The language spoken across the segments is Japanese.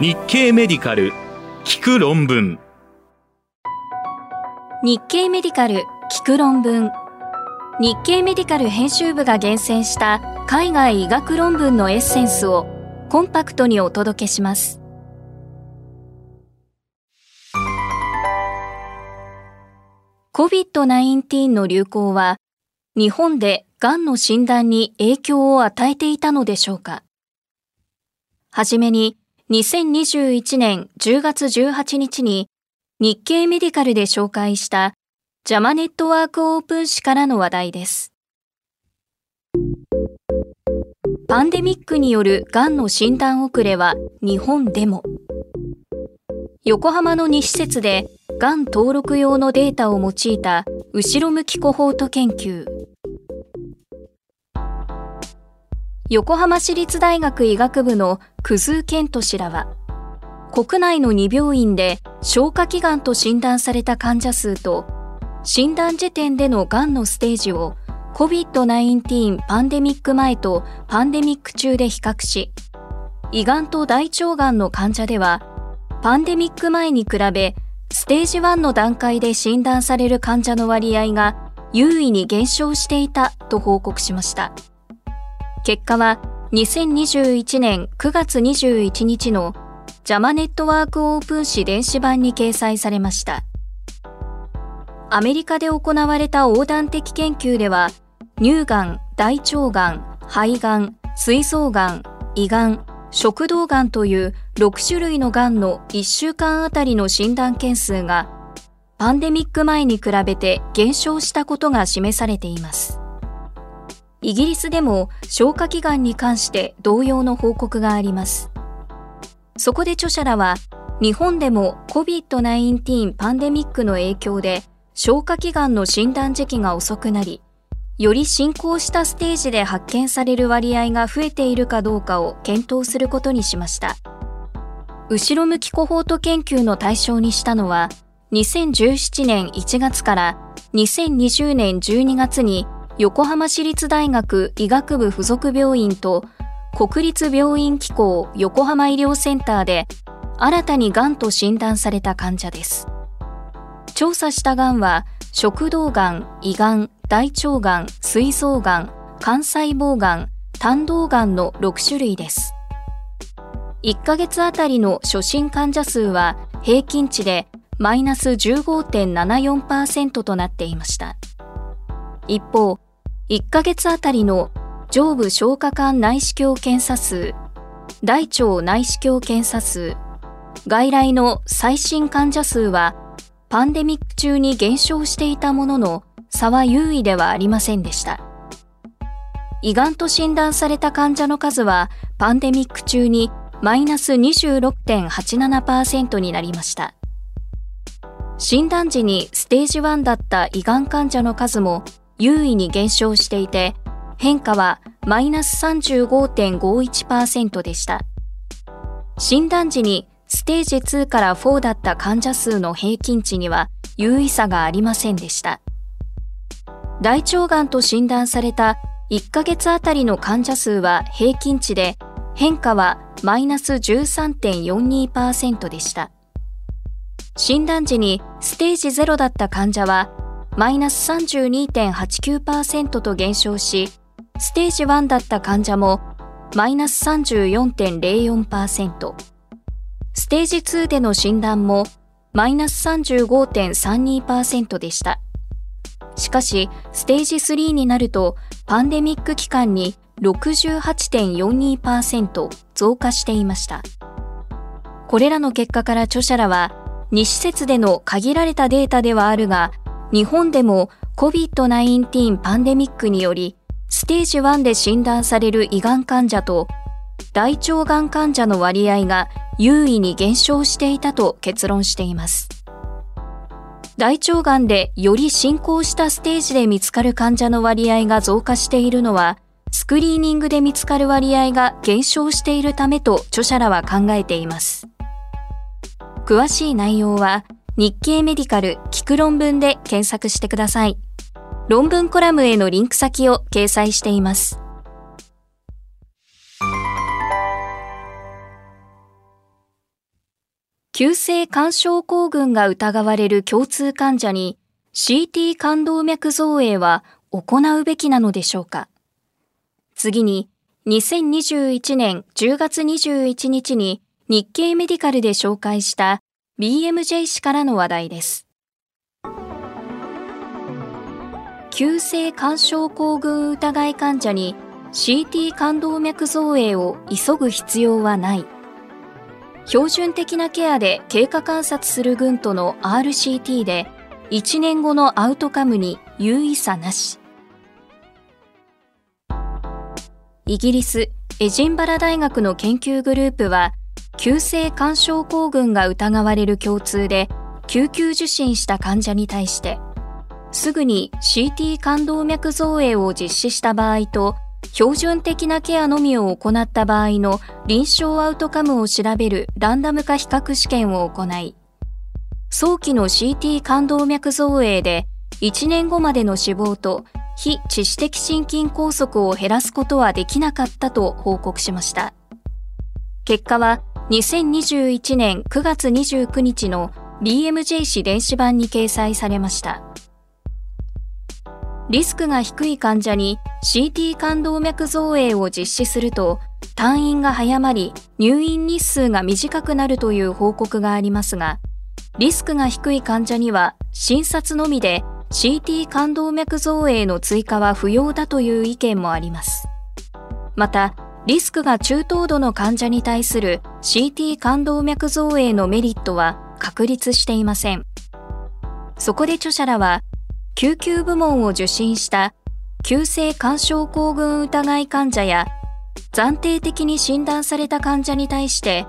日経メディカル聞く論文。日経メディカル聞く論文。日経メディカル編集部が厳選した海外医学論文のエッセンスをコンパクトにお届けします。COVID-19 の流行は日本でがんの診断に影響を与えていたのでしょうか。はじめに2021年10月18日に日経メディカルで紹介したジャマネットワークオープン誌からの話題です。パンデミックによるがんの診断遅れは日本でも。横浜の2施設でがん登録用のデータを用いた後ろ向きコホート研究横浜市立大学医学部の久津健人氏らは国内の2病院で消化器がんと診断された患者数と診断時点でのがんのステージを COVID-19 パンデミック前とパンデミック中で比較し胃がんと大腸がんの患者ではパンデミック前に比べステージ1の段階で診断される患者の割合が優位に減少していたと報告しました。結果は2021年9月21日のジャマネットワークオープン誌電子版に掲載されました。アメリカで行われた横断的研究では、乳がん、大腸がん、肺がん、膵臓がん、胃がん、食道がんという6種類のがんの1週間あたりの診断件数がパンデミック前に比べて減少したことが示されています。イギリスでも消化器がんに関して同様の報告があります。そこで著者らは日本でも COVID-19 パンデミックの影響で消化器がんの診断時期が遅くなりより進行したステージで発見される割合が増えているかどうかを検討することにしました。後ろ向きコホート研究の対象にしたのは、2017年1月から2020年12月に横浜市立大学医学部附属病院と国立病院機構横浜医療センターで新たにがんと診断された患者です。調査したがんは食道がん、胃がん、大腸がん、膵臓がん、肝細胞がん、胆道がんの6種類です。1ヶ月あたりの初診患者数は平均値でマイナス15.74%となっていました。一方、1ヶ月あたりの上部消化管内視鏡検査数、大腸内視鏡検査数、外来の最新患者数はパンデミック中に減少していたものの差は優位ではありませんでした。胃がんと診断された患者の数はパンデミック中にマイナス26.87%になりました。診断時にステージ1だった胃がん患者の数も優位に減少していて、変化はマイナス35.51%でした。診断時にステージ2から4だった患者数の平均値には優位差がありませんでした。大腸がんと診断された1ヶ月あたりの患者数は平均値で変化はマイナス13.42%でした。診断時にステージ0だった患者はマイナス32.89%と減少し、ステージ1だった患者もマイナス34.04%、ステージ2での診断もマイナス35.32%でした。しかし、ステージ3になると、パンデミック期間に68.42%増加していました。これらの結果から著者らは、2施設での限られたデータではあるが、日本でも COVID-19 パンデミックにより、ステージ1で診断される胃がん患者と、大腸がん患者の割合が優位に減少していたと結論しています。大腸がんでより進行したステージで見つかる患者の割合が増加しているのは、スクリーニングで見つかる割合が減少しているためと著者らは考えています。詳しい内容は日経メディカル聞く論文で検索してください。論文コラムへのリンク先を掲載しています。急性肝症候群が疑われる共通患者に CT 冠動脈造影は行うべきなのでしょうか次に、2021年10月21日に日経メディカルで紹介した BMJ 氏からの話題です。急性肝症候群疑い患者に CT 冠動脈造影を急ぐ必要はない。標準的なケアで経過観察する群との RCT で1年後のアウトカムに有意差なし。イギリス・エジンバラ大学の研究グループは急性肝症候群が疑われる共通で救急受診した患者に対してすぐに CT 冠動脈造影を実施した場合と標準的なケアのみを行った場合の臨床アウトカムを調べるランダム化比較試験を行い早期の CT 冠動脈造影で1年後までの死亡と非致死的心筋梗塞を減らすことはできなかったと報告しました。結果は2021年9月29日の BMJ 誌電子版に掲載されました。リスクが低い患者に CT 冠動脈造影を実施すると退院が早まり入院日数が短くなるという報告がありますが、リスクが低い患者には診察のみで CT 冠動脈造影の追加は不要だという意見もあります。また、リスクが中等度の患者に対する CT 冠動脈造影のメリットは確立していません。そこで著者らは、救急部門を受診した急性肝症候群疑い患者や暫定的に診断された患者に対して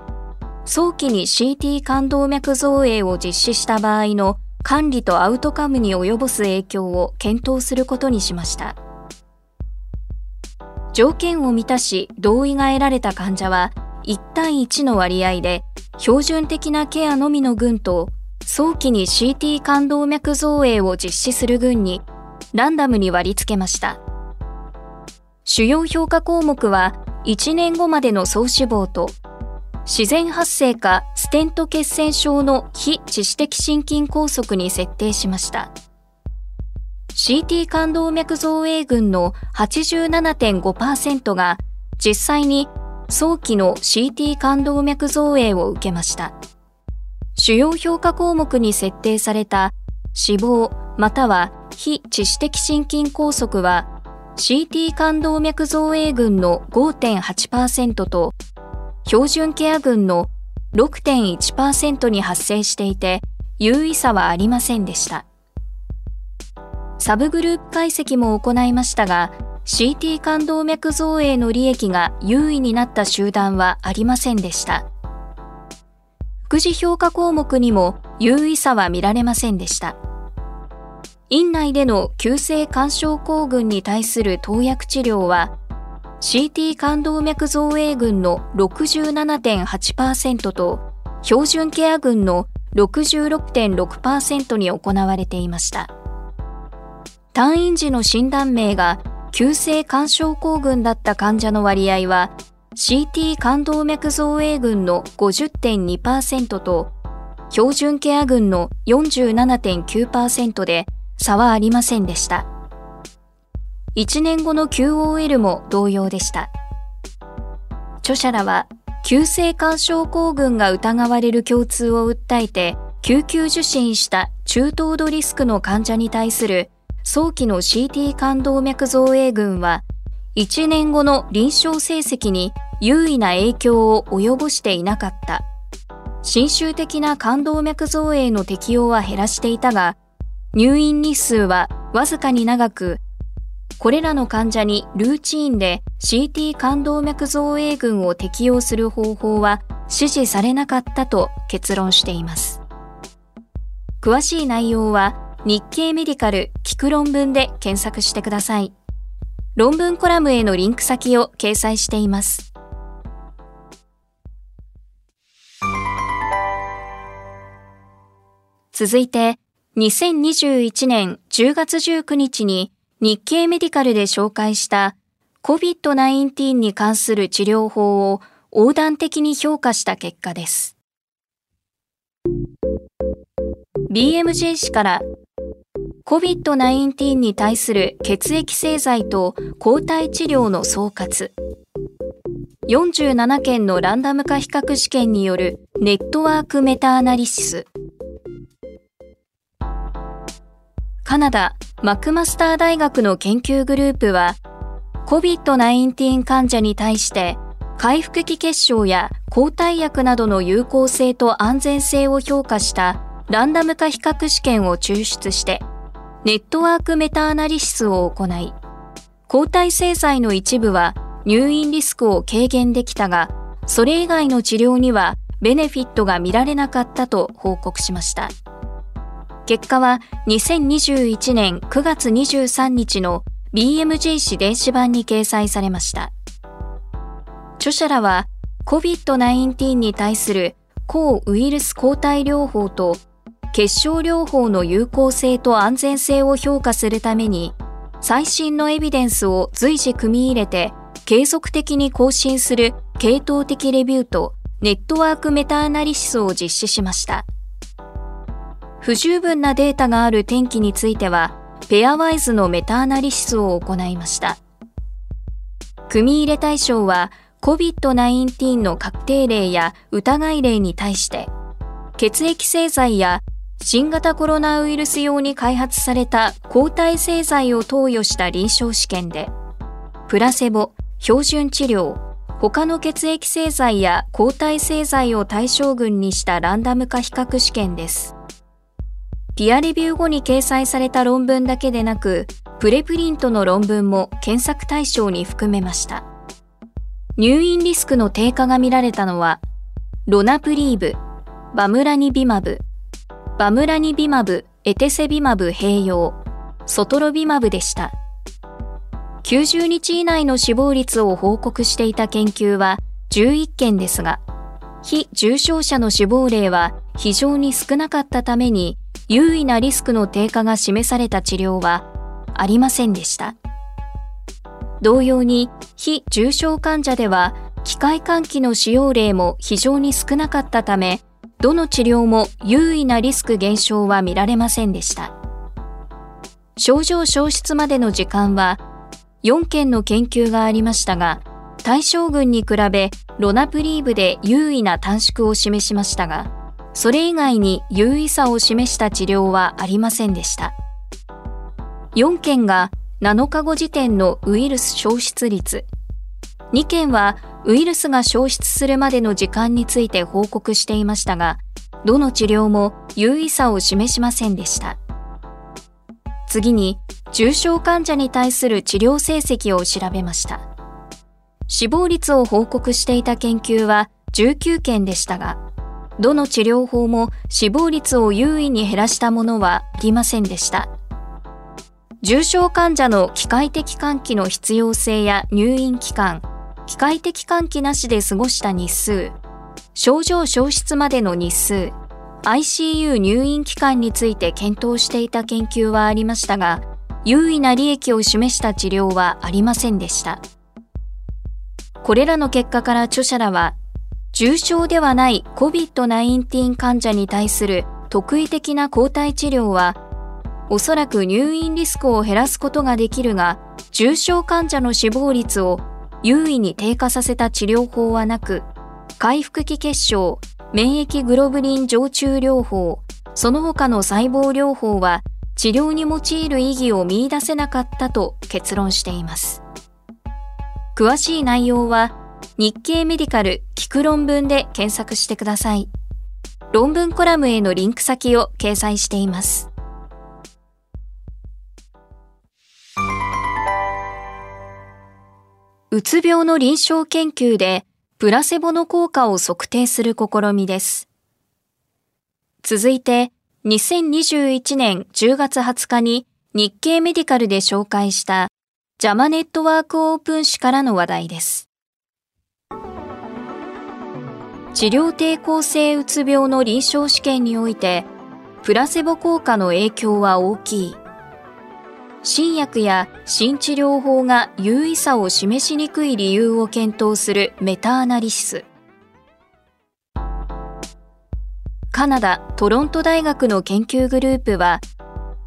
早期に CT 冠動脈造影を実施した場合の管理とアウトカムに及ぼす影響を検討することにしました。条件を満たし同意が得られた患者は1対1の割合で標準的なケアのみの群と早期に CT 冠動脈造影を実施する群にランダムに割り付けました。主要評価項目は1年後までの総死亡と自然発生かステント血栓症の非致死的心筋梗塞に設定しました。CT 冠動脈造影群の87.5%が実際に早期の CT 冠動脈造影を受けました。主要評価項目に設定された死亡または非致死的心筋梗塞は CT 冠動脈造影群の5.8%と標準ケア群の6.1%に発生していて有意差はありませんでした。サブグループ解析も行いましたが、CT 冠動脈造影の利益が優位になった集団はありませんでした。副次評価項目にも優位差は見られませんでした。院内での急性肝症候群に対する投薬治療は、CT 冠動脈造影群の67.8%と標準ケア群の66.6%に行われていました。退院時の診断名が急性肝症候群だった患者の割合は CT 冠動脈造影群の50.2%と標準ケア群の47.9%で差はありませんでした。1年後の QOL も同様でした。著者らは急性肝症候群が疑われる共通を訴えて救急受診した中等度リスクの患者に対する早期の CT 冠動脈造影群は、1年後の臨床成績に優位な影響を及ぼしていなかった。侵襲的な冠動脈造影の適用は減らしていたが、入院日数はわずかに長く、これらの患者にルーチンで CT 冠動脈造影群を適用する方法は指示されなかったと結論しています。詳しい内容は日経メディカル聞く論文で検索してください。論文コラムへのリンク先を掲載しています。続いて、2021年10月19日に日経メディカルで紹介した COVID-19 に関する治療法を横断的に評価した結果です。BMJ 氏から COVID-19 に対する血液製剤と抗体治療の総括。47件のランダム化比較試験によるネットワークメタアナリシス。カナダマクマスター大学の研究グループは COVID-19 患者に対して回復期結晶や抗体薬などの有効性と安全性を評価したランダム化比較試験を抽出してネットワークメタアナリシスを行い抗体製剤の一部は入院リスクを軽減できたが、それ以外の治療にはベネフィットが見られなかったと報告しました。結果は2021年9月23日の BMJ 誌電子版に掲載されました。著者らは COVID-19 に対する抗ウイルス抗体療法と結晶療法の有効性と安全性を評価するために最新のエビデンスを随時組み入れて継続的に更新する系統的レビューとネットワークメタアナリシスを実施しました。不十分なデータがある天気については、ペアワイズのメタアナリシスを行いました。組み入れ対象は COVID-19 の確定例や疑い例に対して、血液製剤や新型コロナウイルス用に開発された抗体製剤を投与した臨床試験で、プラセボ、標準治療、他の血液製剤や抗体製剤を対象群にしたランダム化比較試験です。ピアレビュー後に掲載された論文だけでなく、プレプリントの論文も検索対象に含めました。入院リスクの低下が見られたのは、ロナプリーブ、バムラニビマブ、バムラニビマブ、エテセビマブ併用、ソトロビマブでした。90日以内の死亡率を報告していた研究は11件ですが、非重症者の死亡例は非常に少なかったために、優位なリスクの低下が示された治療はありませんでした。同様に、非重症患者では、機械換気の使用例も非常に少なかったため、どの治療も優位なリスク減少は見られませんでした。症状消失までの時間は4件の研究がありましたが、対象群に比べロナプリーブで優位な短縮を示しましたが、それ以外に優位さを示した治療はありませんでした。4件が7日後時点のウイルス消失率、2件はウイルスが消失するまでの時間について報告していましたが、どの治療も優位さを示しませんでした。次に重症患者に対する治療成績を調べました。死亡率を報告していた研究は19件でしたが、どの治療法も死亡率を優位に減らしたものはありませんでした。重症患者の機械的換気の必要性や入院期間、機械的換気なしで過ごした日数、症状消失までの日数、ICU 入院期間について検討していた研究はありましたが、優位な利益を示した治療はありませんでした。これらの結果から著者らは、重症ではない COVID-19 患者に対する特異的な抗体治療は、おそらく入院リスクを減らすことができるが、重症患者の死亡率を優位に低下させた治療法はなく、回復期結晶、免疫グロブリン常駐療法、その他の細胞療法は治療に用いる意義を見出せなかったと結論しています。詳しい内容は日経メディカル聞く論文で検索してください。論文コラムへのリンク先を掲載しています。うつ病の臨床研究でプラセボの効果を測定する試みです。続いて、2021年10月20日に日経メディカルで紹介したジャマネットワークオープン誌からの話題です。治療抵抗性うつ病の臨床試験において、プラセボ効果の影響は大きい。新薬や新治療法が優位さを示しにくい理由を検討するメタアナリシス。カナダ・トロント大学の研究グループは、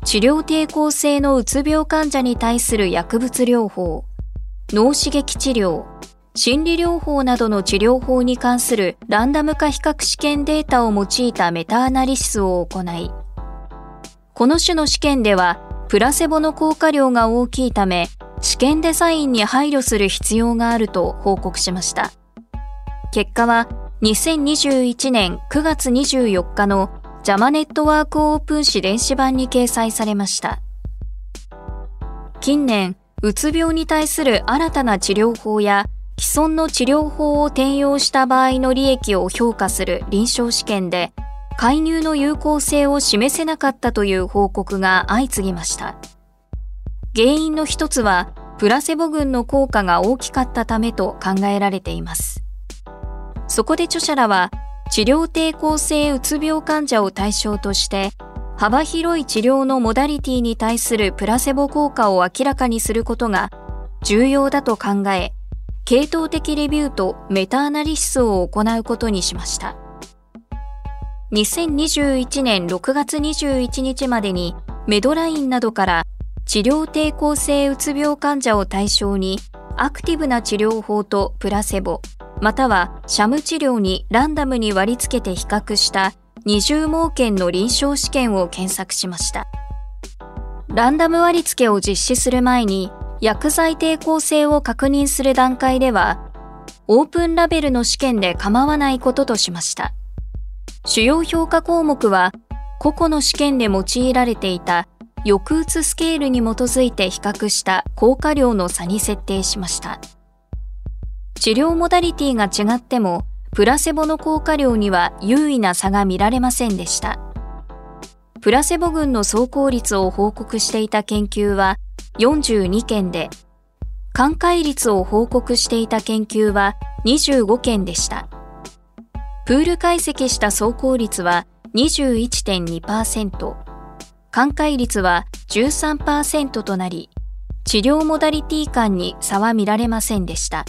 治療抵抗性のうつ病患者に対する薬物療法、脳刺激治療、心理療法などの治療法に関するランダム化比較試験データを用いたメタアナリシスを行い、この種の試験では、プラセボの効果量が大きいため、試験デザインに配慮する必要があると報告しました。結果は、2021年9月24日のジャマネットワークオープン誌電子版に掲載されました。近年、うつ病に対する新たな治療法や既存の治療法を転用した場合の利益を評価する臨床試験で、介入の有効性を示せなかったという報告が相次ぎました。原因の一つは、プラセボ群の効果が大きかったためと考えられています。そこで著者らは、治療抵抗性うつ病患者を対象として、幅広い治療のモダリティに対するプラセボ効果を明らかにすることが重要だと考え、系統的レビューとメタアナリシスを行うことにしました。2021年6月21日までにメドラインなどから治療抵抗性うつ病患者を対象にアクティブな治療法とプラセボ、またはシャム治療にランダムに割り付けて比較した二重盲検の臨床試験を検索しました。ランダム割り付けを実施する前に薬剤抵抗性を確認する段階では、オープンラベルの試験で構わないこととしました。主要評価項目は、個々の試験で用いられていた抑うつスケールに基づいて比較した効果量の差に設定しました。治療モダリティが違っても、プラセボの効果量には優位な差が見られませんでした。プラセボ群の走行率を報告していた研究は42件で、寛解率を報告していた研究は25件でした。プール解析した走行率は21.2%、寛解率は13%となり、治療モダリティ間に差は見られませんでした。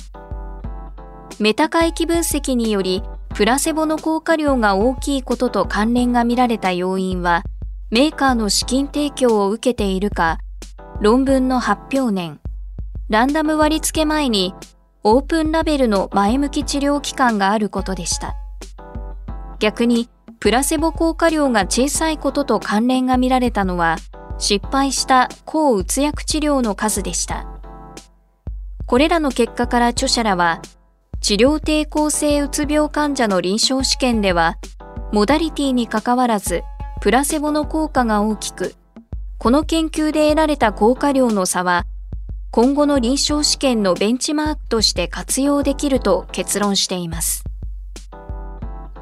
メタ回帰分析により、プラセボの効果量が大きいことと関連が見られた要因は、メーカーの資金提供を受けているか、論文の発表年、ランダム割付前にオープンラベルの前向き治療期間があることでした。逆に、プラセボ効果量が小さいことと関連が見られたのは、失敗した抗うつ薬治療の数でした。これらの結果から著者らは、治療抵抗性うつ病患者の臨床試験では、モダリティにかかわらずプラセボの効果が大きく、この研究で得られた効果量の差は、今後の臨床試験のベンチマークとして活用できると結論しています。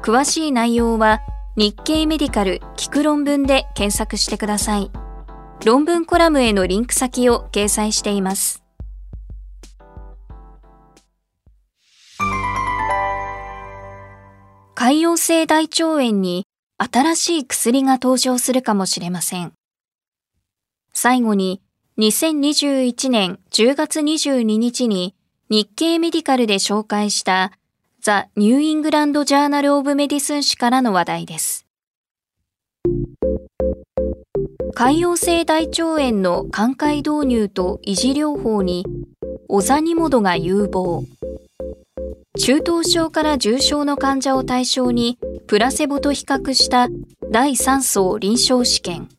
詳しい内容は日経メディカル聞く論文で検索してください。論文コラムへのリンク先を掲載しています。潰瘍性大腸炎に新しい薬が登場するかもしれません。最後に、2021年10月22日に日経メディカルで紹介した The New England Journal of Medicine 誌からの話題です。潰瘍性大腸炎の寛解導入と維持療法にオザニモドが有望。中等症から重症の患者を対象にプラセボと比較した第3層臨床試験。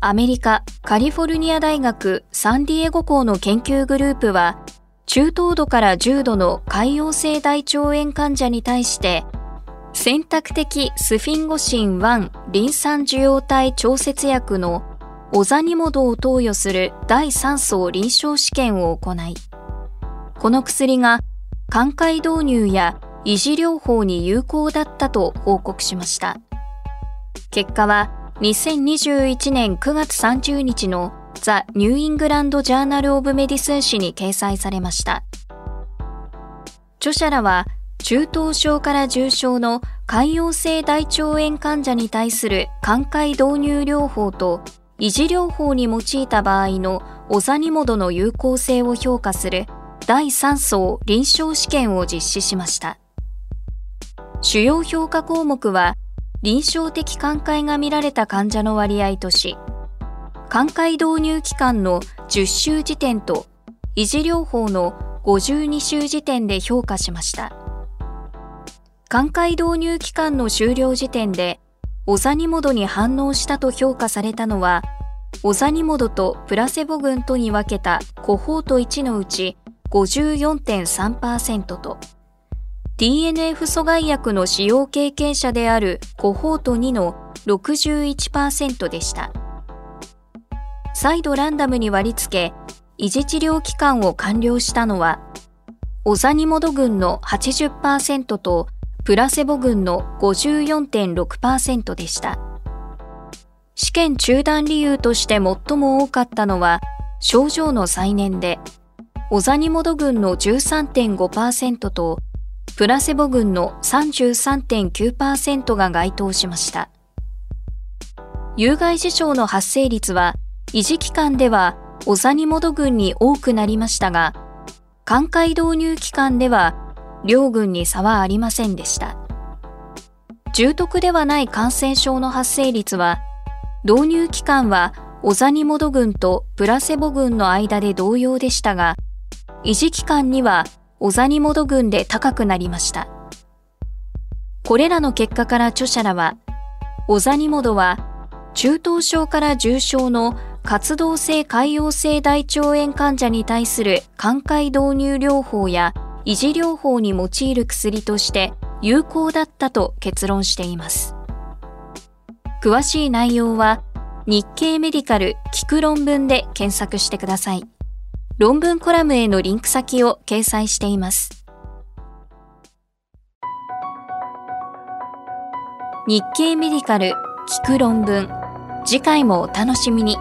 アメリカカリフォルニア大学サンディエゴ校の研究グループは中等度から重度の潰瘍性大腸炎患者に対して選択的スフィンゴシン1リン酸受容体調節薬のオザニモドを投与する第3相臨床試験を行いこの薬が寛解導入や維持療法に有効だったと報告しました。結果は2021年9月30日の The New England Journal of Medicine 誌に掲載されました。著者らは中等症から重症の潰瘍性大腸炎患者に対する寛解導入療法と維持療法に用いた場合のオザニモドの有効性を評価する第3層臨床試験を実施しました。主要評価項目は臨床的寛解が見られた患者の割合とし、寛解導入期間の10週時点と維持療法の52週時点で評価しました。寛解導入期間の終了時点で、オザニモドに反応したと評価されたのは、オザニモドとプラセボ群とに分けたコホート1のうち54.3%と、TNF 阻害薬の使用経験者であるコホート2の61%でした。再度ランダムに割り付け、維持治療期間を完了したのは、オザニモド群の80%とプラセボ群の54.6%でした。試験中断理由として最も多かったのは、症状の再燃で、オザニモド群の13.5%と、プラセボ群の33.9%が該当しました。有害事象の発生率は、維持期間ではオザニモド群に多くなりましたが、寛解導入期間では両群に差はありませんでした。重篤ではない感染症の発生率は、導入期間はオザニモド群とプラセボ群の間で同様でしたが、維持期間にはオザニモド群で高くなりました。これらの結果から著者らは、オザニモドは中等症から重症の活動性潰瘍性大腸炎患者に対する寛解導入療法や維持療法に用いる薬として有効だったと結論しています。詳しい内容は日経メディカル聞く論文で検索してください。論文コラムへのリンク先を掲載しています。日経メディカル聞く論文次回もお楽しみに。